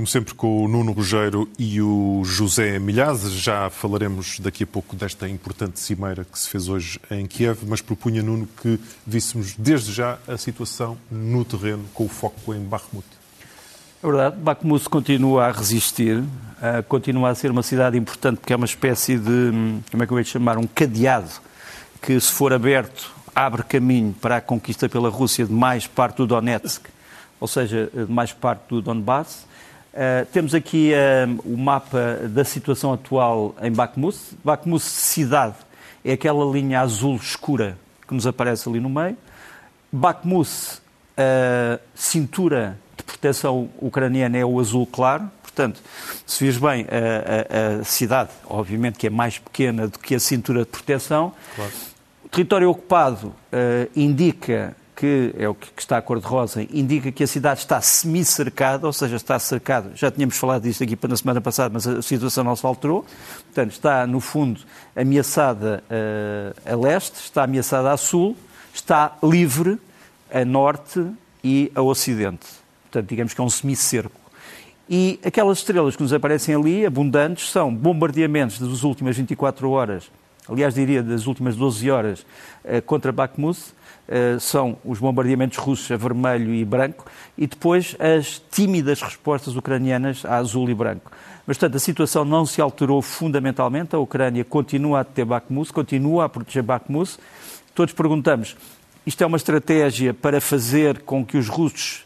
como sempre, com o Nuno Rogério e o José Milhazes. Já falaremos daqui a pouco desta importante cimeira que se fez hoje em Kiev, mas propunha, Nuno, que víssemos desde já a situação no terreno, com o foco em Bakhmut. É verdade, Bakhmut continua a resistir, uh, continua a ser uma cidade importante porque é uma espécie de, como é que eu ia chamar, um cadeado que, se for aberto, abre caminho para a conquista pela Rússia de mais parte do Donetsk, ou seja, de mais parte do Donbass. Uh, temos aqui uh, o mapa da situação atual em Bakhmut. Bakhmut, cidade, é aquela linha azul escura que nos aparece ali no meio. Bakhmut, uh, cintura de proteção ucraniana é o azul claro. Portanto, se vês bem, a, a, a, cidade, obviamente que é mais pequena do que a cintura de proteção. Claro. O território ocupado indica que é o que está a cor-de-rosa, indica que a cidade está semi-cercada, ou seja, está cercada. Já tínhamos falado disto aqui na semana passada, mas a situação não se alterou. Portanto, está, no fundo, ameaçada uh, a leste, está ameaçada a sul, está livre a norte e a ocidente. Portanto, digamos que é um semi-cerco. E aquelas estrelas que nos aparecem ali, abundantes, são bombardeamentos das últimas 24 horas, aliás, diria das últimas 12 horas, uh, contra Bakhmut, eh, são os bombardeamentos russos a vermelho e branco e depois as tímidas respostas ucranianas a azul e branco. Mas, portanto, a situação não se alterou fundamentalmente. A Ucrânia continua a ter Bakhmut, continua a proteger Bakhmut. Todos perguntamos, isto é uma estratégia para fazer com que os russos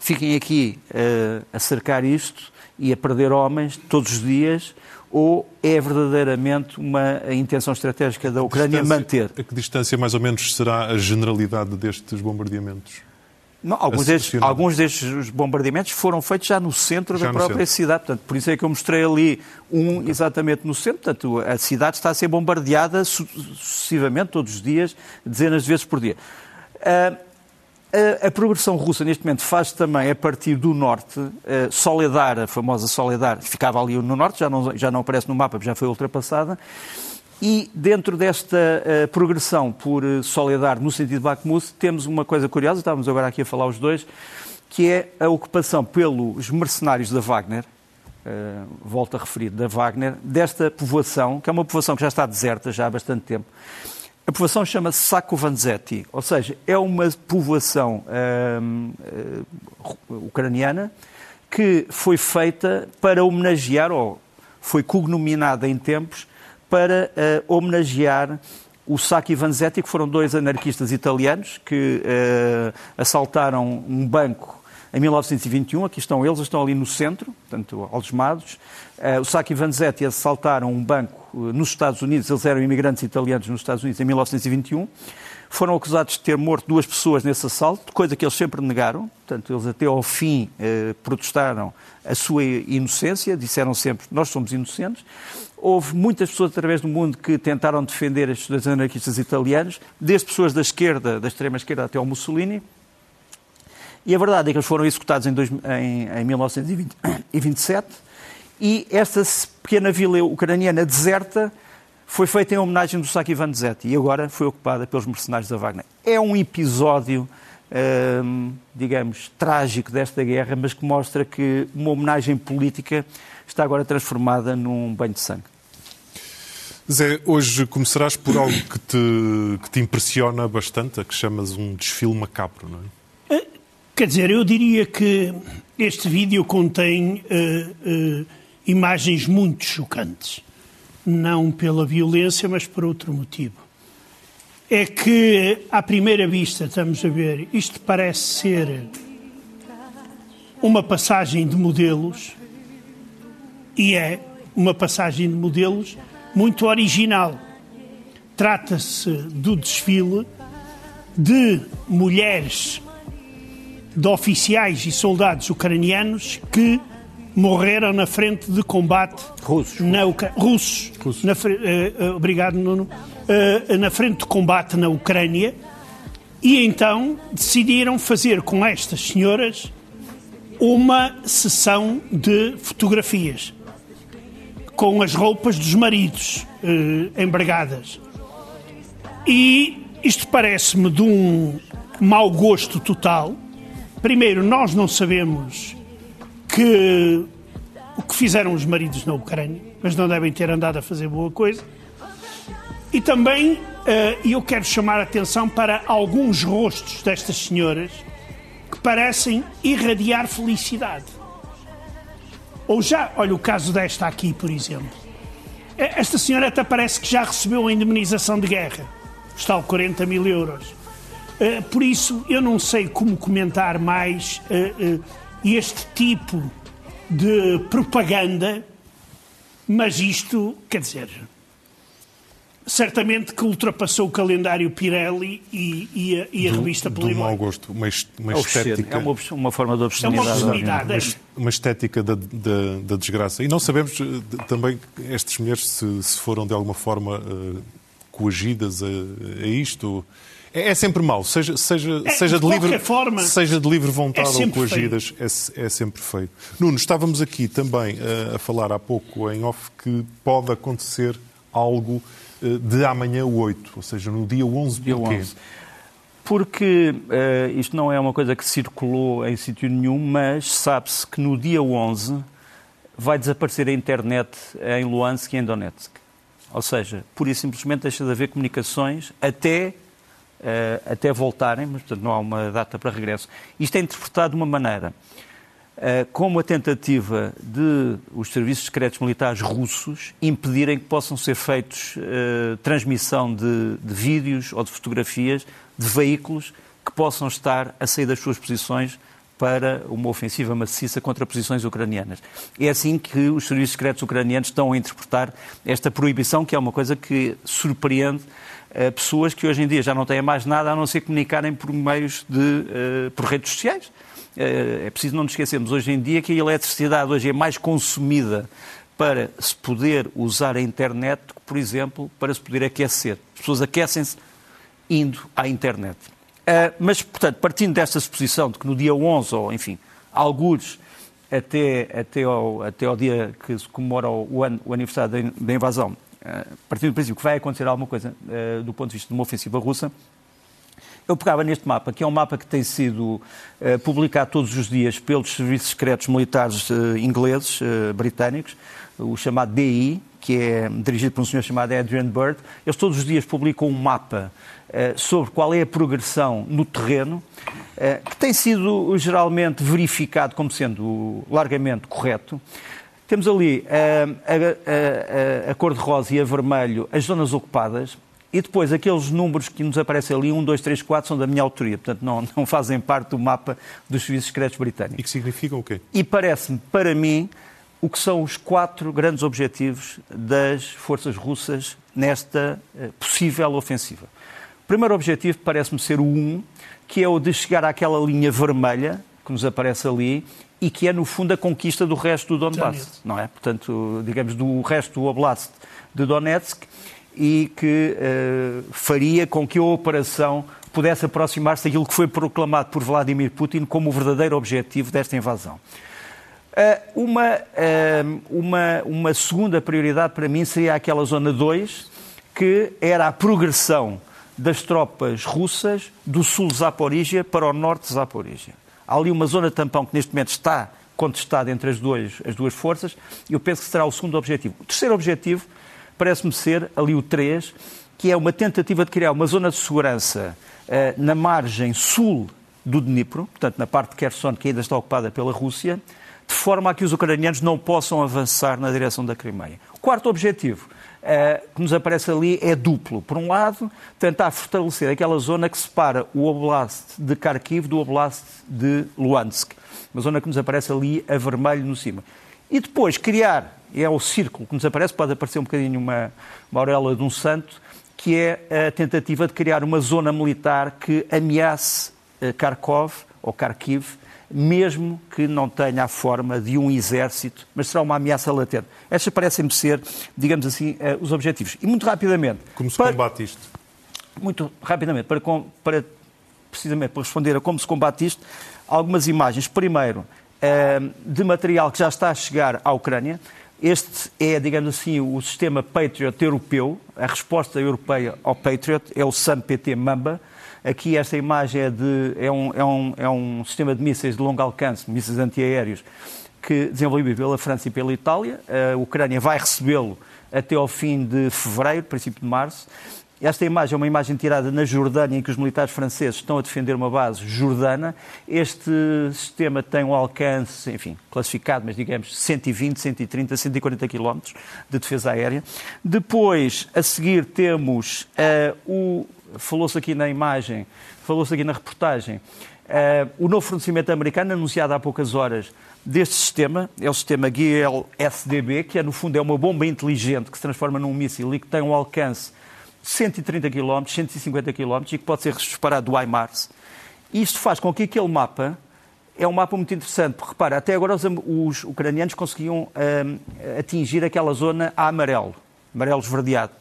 fiquem aqui uh, a cercar isto e a perder homens todos os dias ou é verdadeiramente uma intenção estratégica da Ucrânia manter? A que distância, mais ou menos, será a generalidade destes bombardeamentos? Não, alguns, destes, alguns destes bombardeamentos foram feitos já no centro já da própria centro. cidade. Portanto, por isso é que eu mostrei ali um okay. exatamente no centro. Portanto, a cidade está a ser bombardeada sucessivamente, todos os dias, dezenas de vezes por dia. Uh, a, progressão russa neste momento faz também a partir do norte, uh, Soledar, a famosa Soledar, ficava ali no norte, já não, já não aparece no mapa, já foi ultrapassada, e dentro desta uh, progressão por uh, Soledar, no sentido de Bakhmut, temos uma coisa curiosa, estávamos agora aqui a falar os dois, que é a ocupação pelos mercenários da Wagner, uh, a referir, da Wagner, desta povoação, que é uma povoação que já está deserta já há bastante tempo, a povoação chama-se Sacco Vanzetti, ou seja, é uma povoação hum, uh, ucraniana que foi feita para homenagear, ou foi cognominada em tempos, para uh, homenagear o Sacco e Vanzetti, que foram dois anarquistas italianos que uh, assaltaram um banco em 1921, aqui estão eles, estão ali no centro, portanto, algemados. Uh, o Sacchi e Vanzetti assaltaram um banco uh, nos Estados Unidos, eles eram imigrantes italianos nos Estados Unidos em 1921. Foram acusados de ter morto duas pessoas nesse assalto, coisa que eles sempre negaram. Portanto, eles até ao fim uh, protestaram a sua inocência, disseram sempre nós somos inocentes. Houve muitas pessoas através do mundo que tentaram defender estes dois anarquistas italianos, desde pessoas da esquerda, da extrema esquerda até ao Mussolini, e a verdade é que eles foram executados em, dois, em, em 1927 e esta pequena vila ucraniana deserta foi feita em homenagem do Saki Vanzetti e agora foi ocupada pelos mercenários da Wagner. É um episódio, hum, digamos, trágico desta guerra, mas que mostra que uma homenagem política está agora transformada num banho de sangue. Zé, hoje começarás por algo que te, que te impressiona bastante, a que chamas um desfile macabro, não é? Quer dizer, eu diria que este vídeo contém uh, uh, imagens muito chocantes. Não pela violência, mas por outro motivo. É que, à primeira vista, estamos a ver, isto parece ser uma passagem de modelos, e é uma passagem de modelos muito original. Trata-se do desfile de mulheres de oficiais e soldados ucranianos que morreram na frente de combate russos, na Ucra... russos, russos. Na, uh, uh, obrigado Nuno. Uh, na frente de combate na Ucrânia. E então decidiram fazer com estas senhoras uma sessão de fotografias com as roupas dos maridos empregadas e isto parece-me de um mau gosto total Primeiro, nós não sabemos que o que fizeram os maridos na Ucrânia, mas não devem ter andado a fazer boa coisa. E também uh, eu quero chamar a atenção para alguns rostos destas senhoras que parecem irradiar felicidade. Ou já, olha o caso desta aqui, por exemplo. Esta senhora até parece que já recebeu a indemnização de guerra, está tal 40 mil euros. Uh, por isso, eu não sei como comentar mais uh, este tipo de propaganda, mas isto, quer dizer, certamente que ultrapassou o calendário Pirelli e, e, a, e a do, revista Playboy. Do mau gosto, uma, uma é estética... É uma, uma, forma de obscenidade. É uma, obscenidade, uma, uma estética da, da, da, desgraça. E não sabemos eh, também estas mulheres se, se foram de alguma forma uh, coagidas a, a isto... É, é, sempre mau, seja, seja, é, seja, de, de livre, forma, seja de livre vontade é ou coagidas, é, é, sempre feio. Nuno, estávamos aqui também a, a falar há pouco em off que pode acontecer algo eh, de amanhã o 8, ou seja, no dia 11, dia porquê? 11. Porque uh, isto não é uma coisa que circulou em sítio nenhum, mas sabe-se que no dia 11 vai desaparecer a internet em Luansk e em Donetsk. Ou seja, pura e simplesmente deixa de haver comunicações até, uh, até voltarem, mas portanto não há uma data para regresso. Isto é interpretado de uma maneira eh, como a tentativa de os serviços secretos militares russos impedirem que possam ser feitos uh, transmissão de, de, vídeos ou de fotografias de veículos que possam estar a sair das suas posições para uma ofensiva maciça contra posições ucranianas. É assim que os serviços secretos ucranianos estão a interpretar esta proibição, que é uma coisa que surpreende uh, pessoas que hoje em dia já não têm mais nada a não ser comunicarem por meios de por redes sociais eh, é preciso não nos esquecermos hoje em dia que a eletricidade hoje é mais consumida para se poder usar a internet do que, por exemplo, para se poder aquecer. As pessoas aquecem-se indo à internet. Uh, mas, portanto, partindo desta suposição de que no dia 11, ou enfim, alguns até, até, ao, até ao dia que se comemora o, ano, o aniversário da, invasão, uh, partindo do princípio que vai acontecer alguma coisa uh, do ponto de vista de uma ofensiva russa, eu pegava neste mapa, que é um mapa que tem sido uh, publicado todos os dias pelos serviços secretos militares uh, ingleses, uh, britânicos, o chamado DI, que é dirigido por um senhor chamado Adrian Bird. Eles todos os dias publicam um mapa sobre qual é a progressão no terreno, que tem sido geralmente verificado como sendo largamente correto. Temos ali a, a, a, a cor de rosa e a vermelho as zonas ocupadas, e depois, aqueles números que nos aparecem ali, 1, 2, 3, 4, são da minha autoria, portanto não, não fazem parte do mapa dos serviços secretos britânicos. E que significam o quê? E parece-me, para mim, o que são os quatro grandes objetivos das forças russas nesta eh, possível ofensiva. O primeiro objetivo parece-me ser o 1, que é o de chegar àquela linha vermelha que nos aparece ali e que é, no fundo, a conquista do resto do Donbass, não é? Portanto, digamos, do resto do Oblast de Donetsk e que uh, faria com que a operação pudesse aproximar-se daquilo que foi proclamado por Vladimir Putin como o verdadeiro objetivo desta invasão. Uh, uma, uh, uma, uma segunda prioridade para mim seria aquela zona 2, que era a progressão das tropas russas do sul Zaporígia para o norte Zaporígia. Há ali uma zona tampão que neste momento está contestada entre as duas, as duas forças e eu penso que será o segundo objetivo. O terceiro objetivo parece-me ser ali o 3, que é uma tentativa de criar uma zona de segurança uh, na margem sul do Dnipro, portanto na parte de Kherson que ainda está ocupada pela Rússia, de forma a que os ucranianos não possam avançar na direção da Crimeia. O quarto objetivo uh, que nos aparece ali é duplo. Por um lado, tentar fortalecer aquela zona que separa o Oblast de Kharkiv do Oblast de Luhansk, uma zona que nos aparece ali a vermelho no cima. E depois criar é o círculo que nos aparece, pode aparecer um bocadinho uma, uma de um santo, que é a tentativa de criar uma zona militar que ameace eh, Kharkov ou Kharkiv, mesmo que não tenha a forma de um exército, mas será uma ameaça latente. Estes parecem-me ser, digamos assim, eh, os objetivos. E muito rapidamente... Como se para... combate isto? Muito rapidamente, para, para, precisamente para responder a como se combate isto, algumas imagens. Primeiro, eh, de material que já está a chegar à Ucrânia. Este é, digamos assim, o sistema Patriot europeu, a resposta europeia ao Patriot é o SAM-PT Mamba. Aqui esta imagem é, de, é, um, é, um, é um sistema de mísseis de longo alcance, mísseis antiaéreos, que desenvolvido pela França e pela Itália. A Ucrânia vai recebê-lo até ao fim de fevereiro, princípio de março. Esta imagem é uma imagem tirada na Jordânia, em que os militares franceses estão a defender uma base jordana. Este sistema tem um alcance, enfim, classificado, mas digamos 120, 130, 140 quilómetros de defesa aérea. Depois, a seguir, temos uh, o. Falou-se aqui na imagem, falou-se aqui na reportagem, uh, o novo fornecimento americano, anunciado há poucas horas, deste sistema, é o sistema GLSDB, que é, no fundo é uma bomba inteligente que se transforma num míssil e que tem um alcance 130 km, 150 km e que pode ser disparado do HIMARS. Isto faz com que aquele mapa é um mapa muito interessante, porque repara, até agora os, os ucranianos conseguiam um, atingir aquela zona a amarelo, amarelo esverdeado.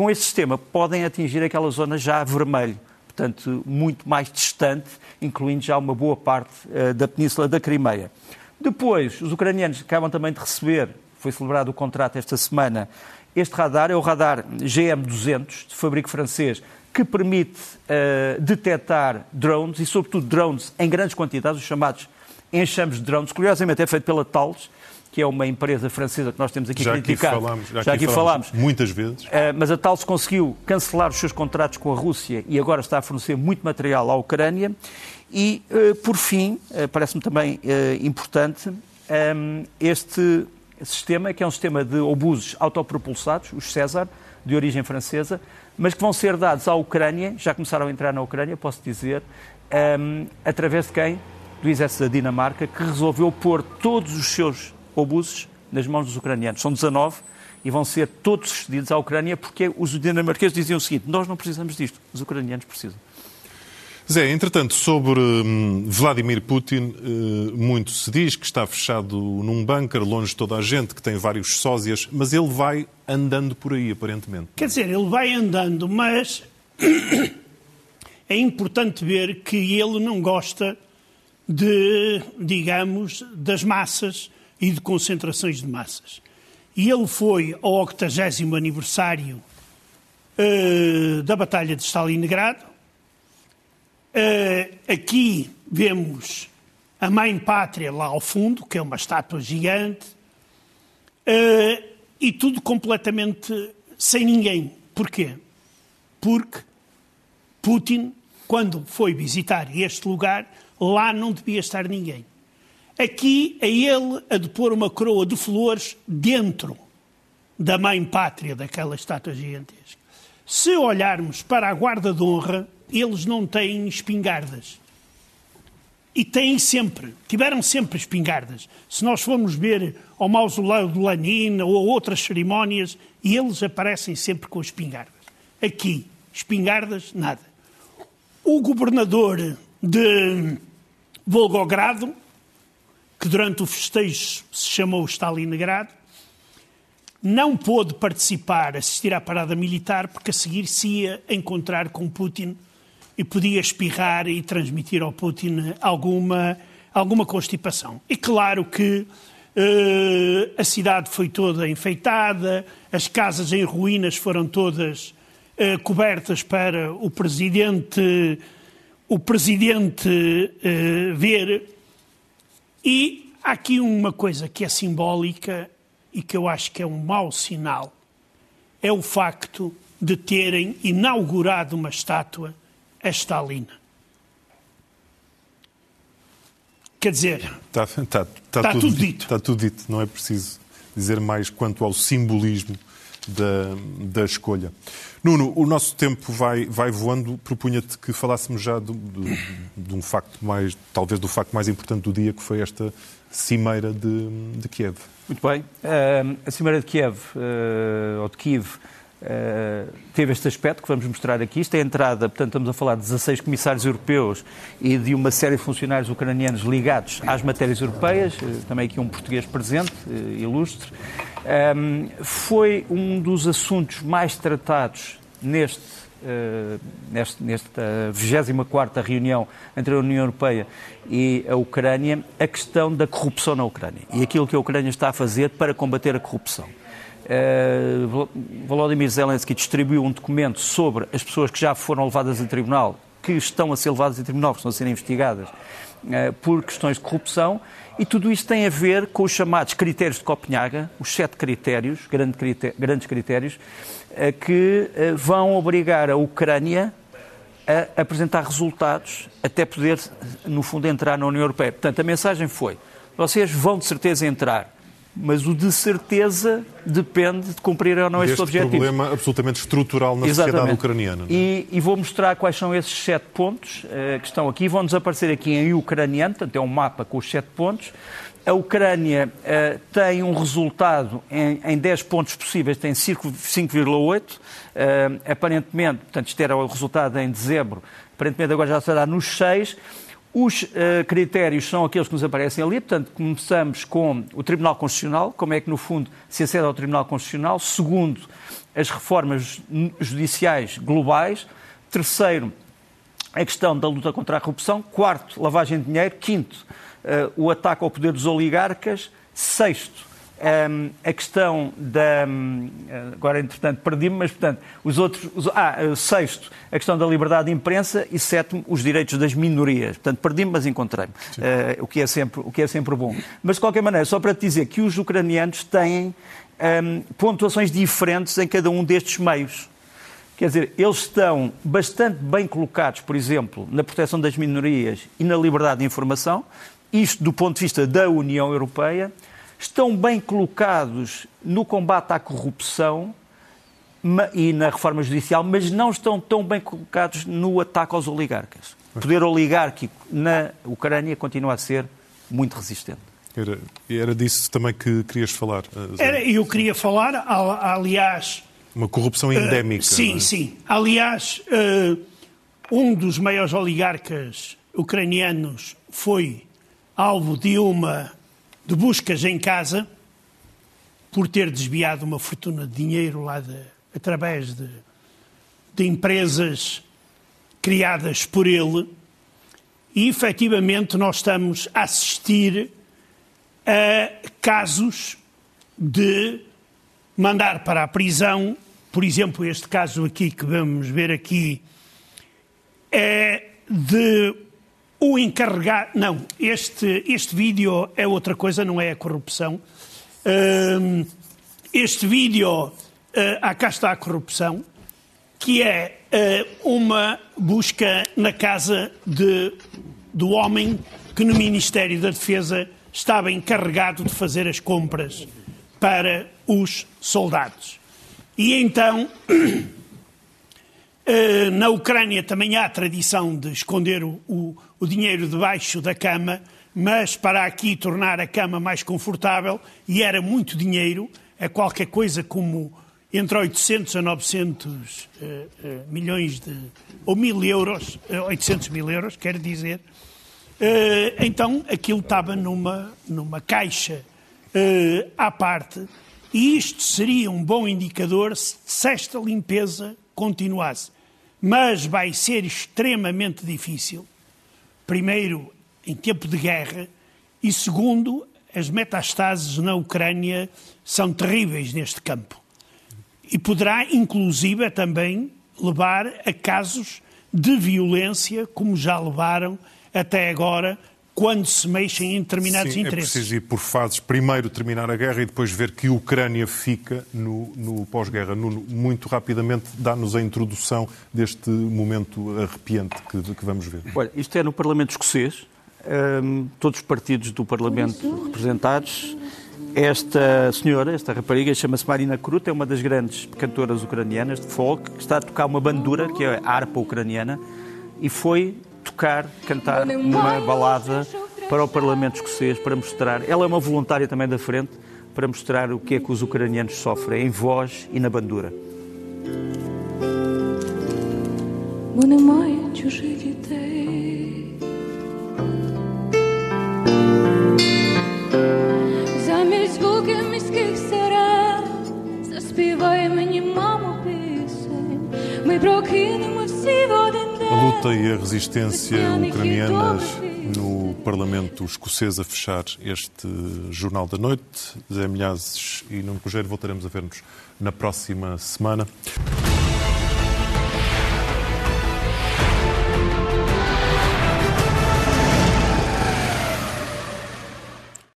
Com este sistema podem atingir aquela zona já vermelho, portanto muito mais distante, incluindo já uma boa parte uh, da península da Crimeia. Depois, os ucranianos acabam também de receber, foi celebrado o contrato esta semana, este radar é o radar GM200, de fabrico francês, que permite uh, detectar drones e, sobretudo, drones em grandes quantidades, os chamados enxames de drones. Curiosamente, é feito pela Thales, que é uma empresa francesa que nós temos aqui já criticado. Aqui falamos, já, já aqui, aqui falamos, falamos, muitas vezes. Uh, mas a Thales conseguiu cancelar os seus contratos com a Rússia e agora está a fornecer muito material à Ucrânia. E, uh, por fim, parece-me também importante, um, este sistema, que é um sistema de obuses autopropulsados, os César, de origem francesa, mas que vão ser dados à Ucrânia, já começaram a entrar na Ucrânia, posso dizer, um, através de quem? Do exército da Dinamarca, que resolveu pôr todos os seus obuses nas mãos dos ucranianos. São 19 e vão ser todos cedidos à Ucrânia porque os dinamarqueses diziam o seguinte: nós não precisamos disto, os ucranianos precisam. Zé, entretanto, sobre hum, Vladimir Putin, uh, muito se diz que está fechado num bunker, longe de toda a gente, que tem vários sósias, mas ele vai andando por aí, aparentemente. Quer dizer, ele vai andando, mas é importante ver que ele não gosta de, digamos, das massas e de concentrações de massas. E ele foi ao 80 aniversário uh, da Batalha de Stalingrado, Uh, aqui vemos a Mãe Pátria lá ao fundo, que é uma estátua gigante, uh, e tudo completamente sem ninguém. Porquê? Porque Putin, quando foi visitar este lugar, lá não devia estar ninguém. Aqui é ele a depor uma coroa de flores dentro da Mãe Pátria, daquela estátua gigantesca. Se olharmos para a guarda de honra, eles não têm espingardas. E têm sempre, tiveram sempre espingardas. Se nós formos ver ao mausoléu de Lenin ou outras cerimónias, eles aparecem sempre com espingardas. Aqui, espingardas, nada. O governador de Volgogrado, que durante o festejo se chamou Stalingrado, não pôde participar, assistir à parada militar, porque a seguir se ia encontrar com Putin e podia espirrar e transmitir ao Putin alguma, alguma constipação. E claro que uh, a cidade foi toda enfeitada, as casas em ruínas foram todas uh, cobertas para o presidente, o presidente uh, ver. E há aqui uma coisa que é simbólica e que eu acho que é um mau sinal. É o facto de terem inaugurado uma estátua a Stalin. Quer dizer, está, está, está, está tudo, tudo, dito. Está tudo dito, não é preciso dizer mais quanto ao simbolismo da, da escolha. Nuno, o nosso tempo vai, vai voando. Propunha-te que falássemos já de, de, de, um facto mais, talvez do facto mais importante do dia, que foi esta cimeira de, de Kiev. Muito bem. Uh, a cimeira de Kiev, uh, ou de Kiev, Uh, teve este aspecto que vamos mostrar aqui. Isto é a entrada, portanto, estamos a falar de 16 comissários europeus e de uma série de funcionários ucranianos ligados às matérias europeias, uh, também aqui um português presente, uh, ilustre. Um, foi um dos assuntos mais tratados neste, neste, nesta 24 reunião entre a União Europeia e a Ucrânia, a questão da corrupção na Ucrânia e aquilo que a Ucrânia está a fazer para combater a corrupção. Uh, Volodymyr Zelensky distribuiu um documento sobre as pessoas que já foram levadas a tribunal, que estão a ser levadas a tribunal, que estão a ser investigadas, por questões de corrupção e tudo isto tem a ver com os chamados critérios de Copenhaga, os sete critérios, grandes critérios, que vão obrigar a Ucrânia a apresentar resultados até poder, no fundo, entrar na União Europeia. Portanto, a mensagem foi: vocês vão de certeza entrar, mas o de certeza depende de cumprir ou não estes objetivos. problema absolutamente estrutural na Exatamente. sociedade ucraniana. É? E, e, vou mostrar quais são esses sete pontos uh, que estão aqui. Vão desaparecer aqui em ucraniano, portanto é um mapa com os sete pontos. A Ucrânia uh, tem um resultado em, em 10 pontos possíveis, tem 5,8. Uh, aparentemente, portanto, isto era o resultado em dezembro, aparentemente agora já estará nos 6. Os uh, critérios são aqueles que nos aparecem ali, portanto, começamos com o Tribunal Constitucional, como é que, no fundo, se acede ao Tribunal Constitucional. Segundo, as reformas judiciais globais. Terceiro, a questão da luta contra a corrupção. Quarto, lavagem de dinheiro. Quinto, uh, o ataque ao poder dos oligarcas. Sexto, um, a questão da. Um, agora, entretanto, perdi-me, mas, portanto, os outros. Os, ah, sexto, a questão da liberdade de imprensa e sétimo, os direitos das minorias. Portanto, perdi-me, mas encontrei-me, uh, o, que é sempre, o que é sempre bom. Mas, de qualquer maneira, só para te dizer que os ucranianos têm um, pontuações diferentes em cada um destes meios. Quer dizer, eles estão bastante bem colocados, por exemplo, na proteção das minorias e na liberdade de informação, isto do ponto de vista da União Europeia estão bem colocados no combate à corrupção e na reforma judicial, mas não estão tão bem colocados no ataque aos oligarcas. O poder oligárquico na Ucrânia continua a ser muito resistente. Era, era disso também que querias falar. Eh, era, eu queria falar, aliás. Uma corrupção endémica. Uh, sim, é? sim. Aliás, uh, um dos maiores oligarcas ucranianos foi alvo de uma de buscas em casa por ter desviado uma fortuna de dinheiro lá de, através de, de empresas criadas por ele. E efetivamente nós estamos a assistir a casos de mandar para a prisão, por exemplo, este caso aqui que vamos ver aqui, é de o encarregado. Não, este, este vídeo é outra coisa, não é a corrupção. Uh, este vídeo, uh, ah, cá está a corrupção, que é uh, uma busca na casa de, do homem que no Ministério da Defesa estava encarregado de fazer as compras para os soldados. E então Eh, na Ucrânia também há a tradição de esconder o, o, dinheiro debaixo da cama, mas para aqui tornar a cama mais confortável, e era muito dinheiro, é qualquer coisa como entre 800 a 900 uh, uh, milhões de. ou mil euros, uh, 800 mil euros, quer dizer. Então aquilo estava numa, numa caixa à parte, e isto seria um bom indicador se esta limpeza continuasse mas vai ser extremamente difícil. Primeiro, em tempo de guerra, e segundo, as metastases na Ucrânia são terríveis neste campo. E poderá, inclusive, também levar a casos de violência, como já levaram até agora quando se mexem em determinados Sim, é interesses. É preciso ir por fases. Primeiro terminar a guerra e depois ver que a Ucrânia fica no, no pós-guerra. Muito rapidamente, dá-nos a introdução deste momento arrepiante que, que, vamos ver. Olha, isto é no Parlamento escocês. Um, todos os partidos do Parlamento representados. Esta senhora, esta rapariga, chama-se Marina Krut, é uma das grandes cantoras ucranianas de folk, que está a tocar uma bandura, que é a harpa ucraniana, e foi tocar, cantar uma balada para o Parlamento escocês, para mostrar. Ela é uma voluntária também da frente, para mostrar o que é que os ucranianos sofrem em voz e na bandura. заспівай E a resistência ucranianas no Parlamento escocês a fechar este Jornal da Noite. Zé Milhazes e Nuno Cogeiro voltaremos a ver-nos na próxima semana.